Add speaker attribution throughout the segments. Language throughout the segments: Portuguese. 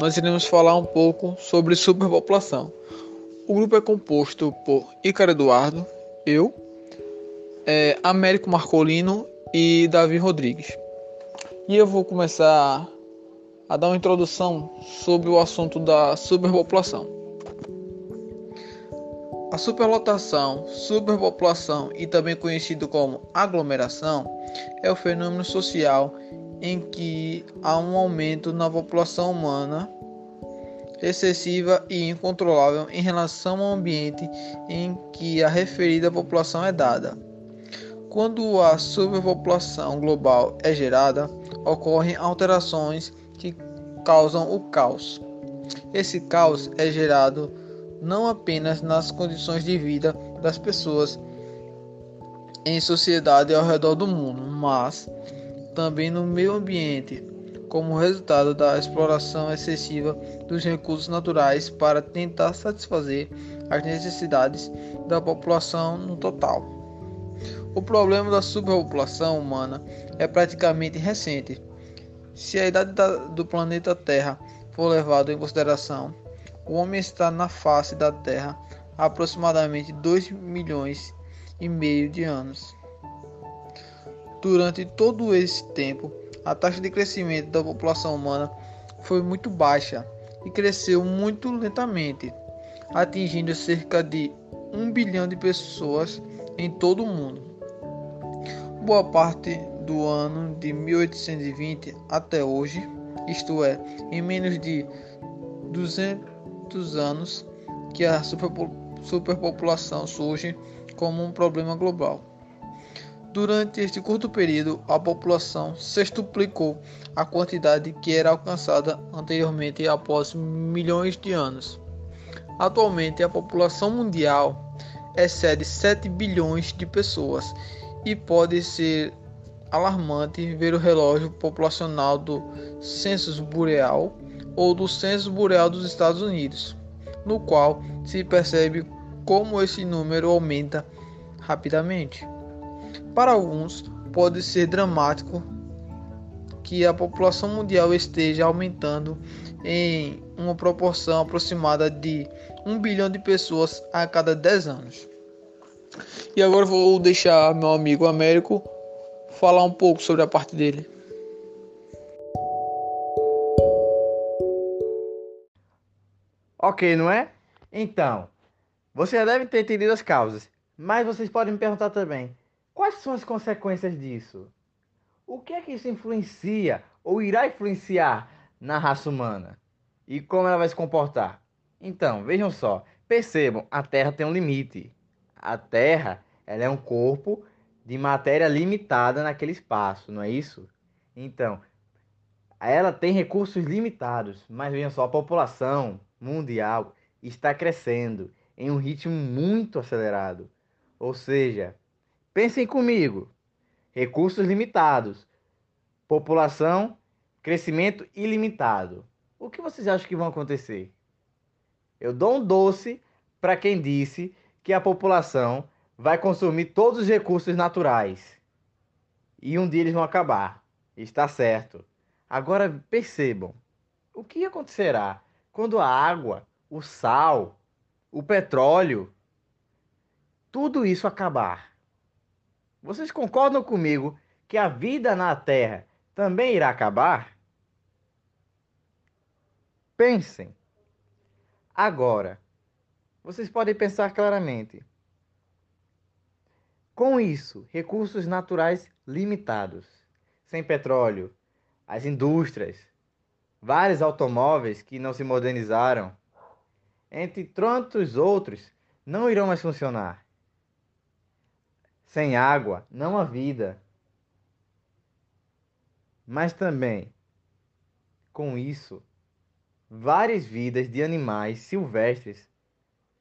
Speaker 1: nós iremos falar um pouco sobre superpopulação. O grupo é composto por Ícaro Eduardo, eu, é, Américo Marcolino e Davi Rodrigues. E eu vou começar a dar uma introdução sobre o assunto da superpopulação. A superlotação, superpopulação e também conhecido como aglomeração é o fenômeno social em que há um aumento na população humana excessiva e incontrolável em relação ao ambiente em que a referida população é dada. Quando a superpopulação global é gerada, ocorrem alterações que causam o caos. Esse caos é gerado não apenas nas condições de vida das pessoas em sociedade ao redor do mundo, mas também no meio ambiente, como resultado da exploração excessiva dos recursos naturais para tentar satisfazer as necessidades da população no total. O problema da superpopulação humana é praticamente recente. Se a idade do planeta Terra for levada em consideração, o homem está na face da Terra há aproximadamente 2 milhões e meio de anos. Durante todo esse tempo, a taxa de crescimento da população humana foi muito baixa e cresceu muito lentamente, atingindo cerca de 1 bilhão de pessoas em todo o mundo. Boa parte do ano de 1820 até hoje, isto é, em menos de 200 muitos anos que a superpopulação surge como um problema global. Durante este curto período, a população sextuplicou a quantidade que era alcançada anteriormente após milhões de anos. Atualmente, a população mundial excede 7 bilhões de pessoas e pode ser alarmante ver o relógio populacional do Census Bureau ou do Censo Boreal dos Estados Unidos, no qual se percebe como esse número aumenta rapidamente. Para alguns, pode ser dramático que a população mundial esteja aumentando em uma proporção aproximada de 1 bilhão de pessoas a cada 10 anos. E agora vou deixar meu amigo Américo falar um pouco sobre a parte dele.
Speaker 2: Ok, não é? Então, você já deve ter entendido as causas, mas vocês podem me perguntar também: quais são as consequências disso? O que é que isso influencia ou irá influenciar na raça humana? E como ela vai se comportar? Então, vejam só, percebam, a Terra tem um limite. A Terra, ela é um corpo de matéria limitada naquele espaço, não é isso? Então, ela tem recursos limitados, mas vejam só, a população mundial está crescendo em um ritmo muito acelerado. Ou seja, pensem comigo: recursos limitados, população, crescimento ilimitado. O que vocês acham que vão acontecer? Eu dou um doce para quem disse que a população vai consumir todos os recursos naturais. E um dia eles vão acabar. Está certo. Agora percebam: o que acontecerá quando a água, o sal, o petróleo, tudo isso acabar. Vocês concordam comigo que a vida na Terra também irá acabar? Pensem. Agora, vocês podem pensar claramente. Com isso, recursos naturais limitados, sem petróleo, as indústrias, vários automóveis que não se modernizaram, entre tantos outros, não irão mais funcionar. Sem água, não há vida. Mas também, com isso, várias vidas de animais silvestres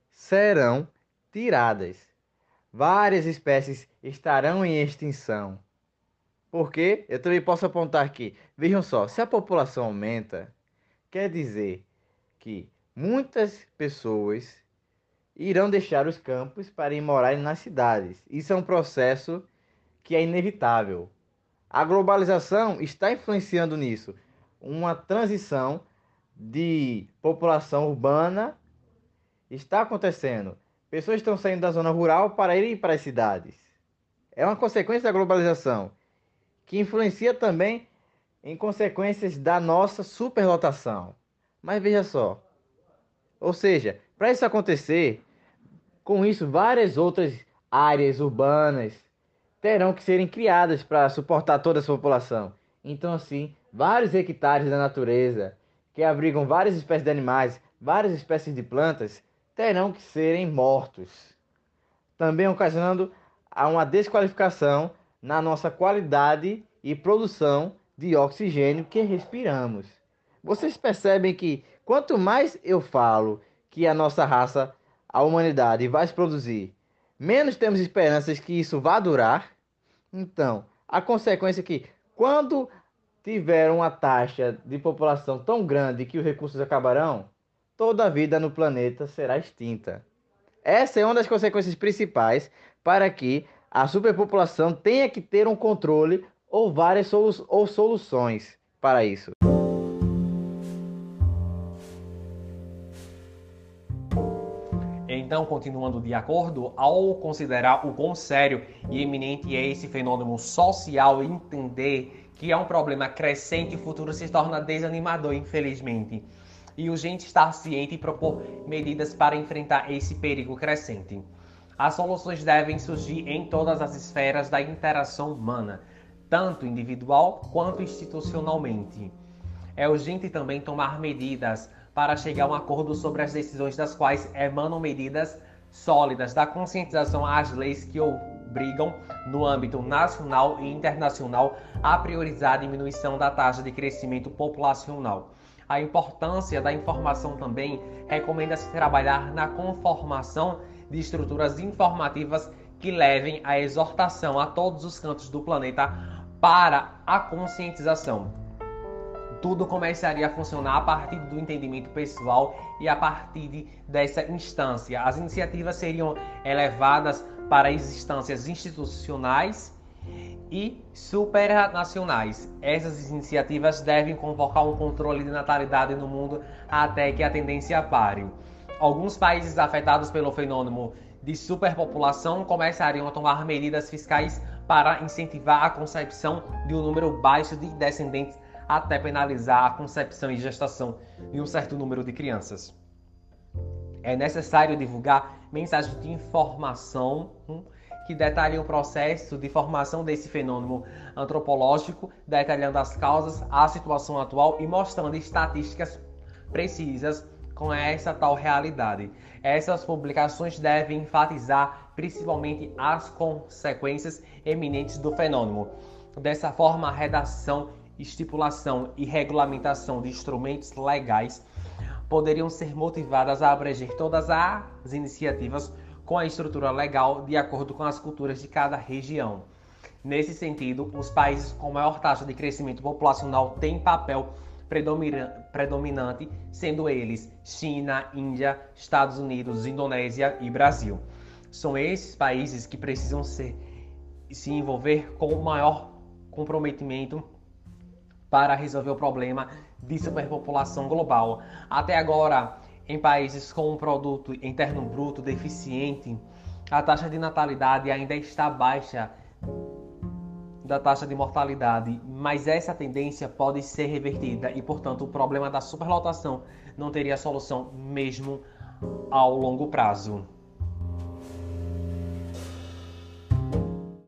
Speaker 2: serão tiradas. Várias espécies estarão em extinção. Porque eu também posso apontar aqui, vejam só, se a população aumenta, quer dizer que muitas pessoas irão deixar os campos para ir morar nas cidades. Isso é um processo que é inevitável. A globalização está influenciando nisso. Uma transição de população urbana está acontecendo. Pessoas estão saindo da zona rural para irem para as cidades. É uma consequência da globalização, que influencia também em consequências da nossa superlotação. Mas veja só. Ou seja, para isso acontecer, com isso várias outras áreas urbanas terão que serem criadas para suportar toda essa população. Então, assim, vários hectares da natureza que abrigam várias espécies de animais, várias espécies de plantas, terão que serem mortos, também ocasionando uma desqualificação na nossa qualidade e produção de oxigênio que respiramos. Vocês percebem que quanto mais eu falo que a nossa raça, a humanidade, vai se produzir, menos temos esperanças que isso vá durar. Então, a consequência é que quando tiver uma taxa de população tão grande que os recursos acabarão, toda a vida no planeta será extinta. Essa é uma das consequências principais para que a superpopulação tenha que ter um controle ou várias solu ou soluções para isso.
Speaker 3: Então, continuando de acordo, ao considerar o quão sério e eminente é esse fenômeno social entender que é um problema crescente, o futuro se torna desanimador, infelizmente e urgente estar ciente e propor medidas para enfrentar esse perigo crescente. As soluções devem surgir em todas as esferas da interação humana, tanto individual quanto institucionalmente. É urgente também tomar medidas para chegar a um acordo sobre as decisões das quais emanam medidas sólidas da conscientização às leis que obrigam, no âmbito nacional e internacional, a priorizar a diminuição da taxa de crescimento populacional a importância da informação também, recomenda-se trabalhar na conformação de estruturas informativas que levem a exortação a todos os cantos do planeta para a conscientização. Tudo começaria a funcionar a partir do entendimento pessoal e a partir de, dessa instância. As iniciativas seriam elevadas para as instâncias institucionais e supranacionais. Essas iniciativas devem convocar um controle de natalidade no mundo até que a tendência pare. Alguns países afetados pelo fenômeno de superpopulação começariam a tomar medidas fiscais para incentivar a concepção de um número baixo de descendentes até penalizar a concepção e gestação de um certo número de crianças. É necessário divulgar mensagens de informação que detalham o processo de formação desse fenômeno antropológico, detalhando as causas, a situação atual e mostrando estatísticas precisas com essa tal realidade. Essas publicações devem enfatizar principalmente as consequências eminentes do fenômeno. Dessa forma, a redação, estipulação e regulamentação de instrumentos legais poderiam ser motivadas a abranger todas as iniciativas com a estrutura legal de acordo com as culturas de cada região. Nesse sentido, os países com maior taxa de crescimento populacional têm papel predominante, sendo eles China, Índia, Estados Unidos, Indonésia e Brasil. São esses países que precisam ser, se envolver com maior comprometimento para resolver o problema de superpopulação global. Até agora, em países com um produto interno bruto deficiente, a taxa de natalidade ainda está baixa da taxa de mortalidade, mas essa tendência pode ser revertida e, portanto, o problema da superlotação não teria solução mesmo ao longo prazo.